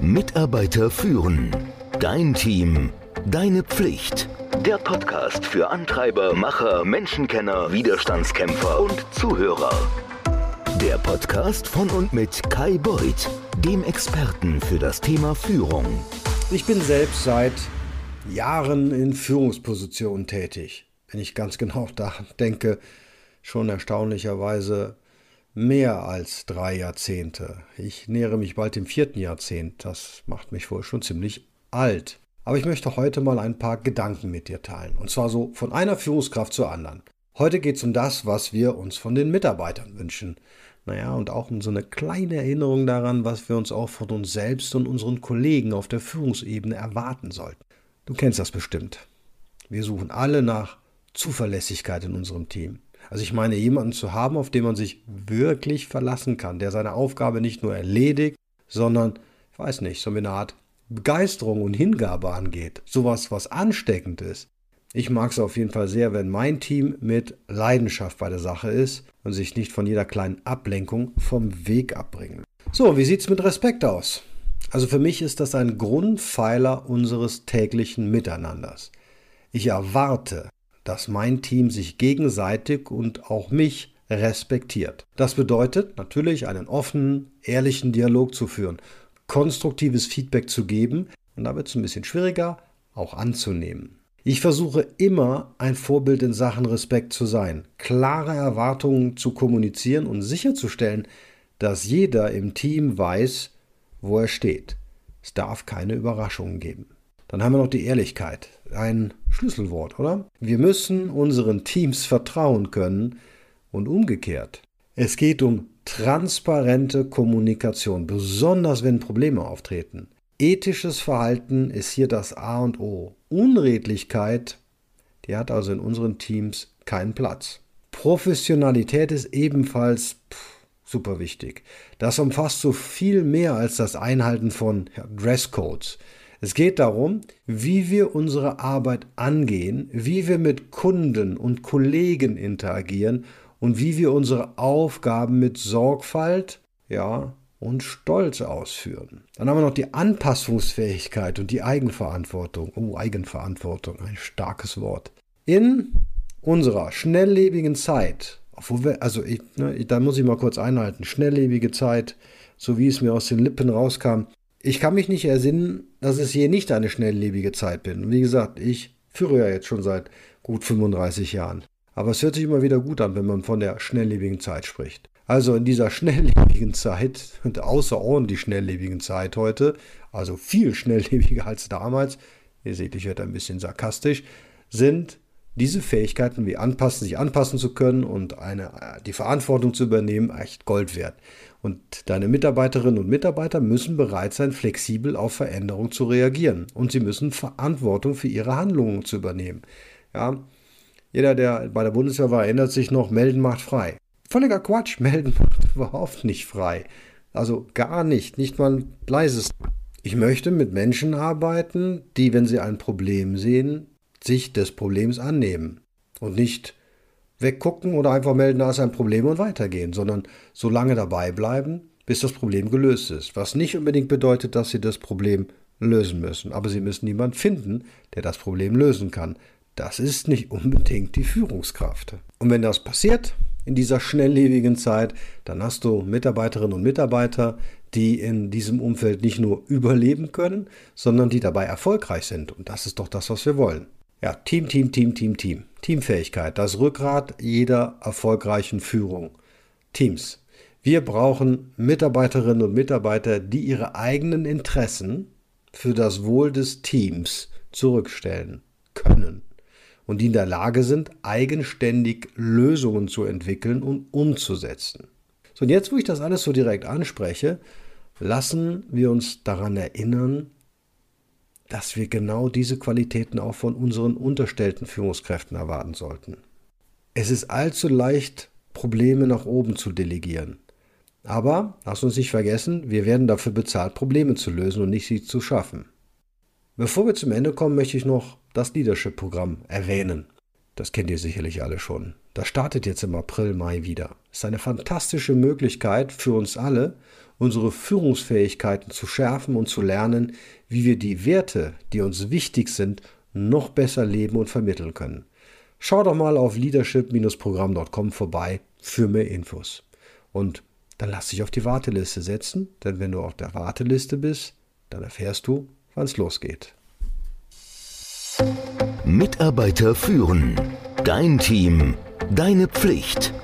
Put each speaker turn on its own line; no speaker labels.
Mitarbeiter führen. Dein Team. Deine Pflicht. Der Podcast für Antreiber, Macher, Menschenkenner, Widerstandskämpfer und Zuhörer. Der Podcast von und mit Kai Beuth, dem Experten für das Thema Führung.
Ich bin selbst seit Jahren in Führungspositionen tätig. Wenn ich ganz genau denke, schon erstaunlicherweise mehr als drei Jahrzehnte. Ich nähere mich bald dem vierten Jahrzehnt. Das macht mich wohl schon ziemlich alt. Aber ich möchte heute mal ein paar Gedanken mit dir teilen. Und zwar so von einer Führungskraft zur anderen. Heute geht es um das, was wir uns von den Mitarbeitern wünschen. Naja, und auch um so eine kleine Erinnerung daran, was wir uns auch von uns selbst und unseren Kollegen auf der Führungsebene erwarten sollten. Du kennst das bestimmt. Wir suchen alle nach Zuverlässigkeit in unserem Team. Also ich meine, jemanden zu haben, auf den man sich wirklich verlassen kann, der seine Aufgabe nicht nur erledigt, sondern, ich weiß nicht, so eine Art Begeisterung und Hingabe angeht. Sowas, was ansteckend ist. Ich mag es auf jeden Fall sehr, wenn mein Team mit Leidenschaft bei der Sache ist und sich nicht von jeder kleinen Ablenkung vom Weg abbringen. So, wie sieht es mit Respekt aus? Also für mich ist das ein Grundpfeiler unseres täglichen Miteinanders. Ich erwarte, dass mein Team sich gegenseitig und auch mich respektiert. Das bedeutet natürlich einen offenen, ehrlichen Dialog zu führen, konstruktives Feedback zu geben und da wird es ein bisschen schwieriger, auch anzunehmen. Ich versuche immer ein Vorbild in Sachen Respekt zu sein, klare Erwartungen zu kommunizieren und sicherzustellen, dass jeder im Team weiß, wo er steht. Es darf keine Überraschungen geben. Dann haben wir noch die Ehrlichkeit. Ein Schlüsselwort, oder? Wir müssen unseren Teams vertrauen können und umgekehrt. Es geht um transparente Kommunikation, besonders wenn Probleme auftreten. Ethisches Verhalten ist hier das A und O. Unredlichkeit, die hat also in unseren Teams keinen Platz. Professionalität ist ebenfalls pff, super wichtig. Das umfasst so viel mehr als das Einhalten von Dresscodes. Es geht darum, wie wir unsere Arbeit angehen, wie wir mit Kunden und Kollegen interagieren und wie wir unsere Aufgaben mit Sorgfalt, ja, und Stolz ausführen. Dann haben wir noch die Anpassungsfähigkeit und die Eigenverantwortung. Oh, Eigenverantwortung, ein starkes Wort. In unserer schnelllebigen Zeit, obwohl wir, also ich, ne, da muss ich mal kurz einhalten, schnelllebige Zeit, so wie es mir aus den Lippen rauskam, ich kann mich nicht ersinnen, dass es hier nicht eine schnelllebige Zeit bin. Wie gesagt, ich führe ja jetzt schon seit gut 35 Jahren. Aber es hört sich immer wieder gut an, wenn man von der schnelllebigen Zeit spricht. Also in dieser schnelllebigen Zeit und außerordentlich schnelllebigen Zeit heute, also viel schnelllebiger als damals, ihr seht, ich werde ein bisschen sarkastisch, sind diese Fähigkeiten wie anpassen, sich anpassen zu können und eine, die Verantwortung zu übernehmen, echt Gold wert. Und deine Mitarbeiterinnen und Mitarbeiter müssen bereit sein, flexibel auf Veränderungen zu reagieren. Und sie müssen Verantwortung für ihre Handlungen zu übernehmen. Ja, jeder, der bei der Bundeswehr war, erinnert sich noch, melden macht frei. Völliger Quatsch, melden macht überhaupt nicht frei. Also gar nicht, nicht mal leises. Ich möchte mit Menschen arbeiten, die, wenn sie ein Problem sehen, sich des Problems annehmen und nicht weggucken oder einfach melden, da ist ein Problem und weitergehen, sondern so lange dabei bleiben, bis das Problem gelöst ist. Was nicht unbedingt bedeutet, dass sie das Problem lösen müssen, aber sie müssen jemanden finden, der das Problem lösen kann. Das ist nicht unbedingt die Führungskraft. Und wenn das passiert in dieser schnelllebigen Zeit, dann hast du Mitarbeiterinnen und Mitarbeiter, die in diesem Umfeld nicht nur überleben können, sondern die dabei erfolgreich sind. Und das ist doch das, was wir wollen. Ja, Team, Team, Team, Team, Team. Teamfähigkeit, das Rückgrat jeder erfolgreichen Führung. Teams. Wir brauchen Mitarbeiterinnen und Mitarbeiter, die ihre eigenen Interessen für das Wohl des Teams zurückstellen können und die in der Lage sind, eigenständig Lösungen zu entwickeln und umzusetzen. So, und jetzt, wo ich das alles so direkt anspreche, lassen wir uns daran erinnern, dass wir genau diese Qualitäten auch von unseren unterstellten Führungskräften erwarten sollten. Es ist allzu leicht, Probleme nach oben zu delegieren. Aber, lass uns nicht vergessen, wir werden dafür bezahlt, Probleme zu lösen und nicht sie zu schaffen. Bevor wir zum Ende kommen, möchte ich noch das Leadership-Programm erwähnen. Das kennt ihr sicherlich alle schon. Das startet jetzt im April, Mai wieder. Es ist eine fantastische Möglichkeit für uns alle, unsere Führungsfähigkeiten zu schärfen und zu lernen, wie wir die Werte, die uns wichtig sind, noch besser leben und vermitteln können. Schau doch mal auf leadership-programm.com vorbei für mehr Infos. Und dann lass dich auf die Warteliste setzen, denn wenn du auf der Warteliste bist, dann erfährst du, wann es losgeht.
Mitarbeiter führen. Dein Team. Deine Pflicht.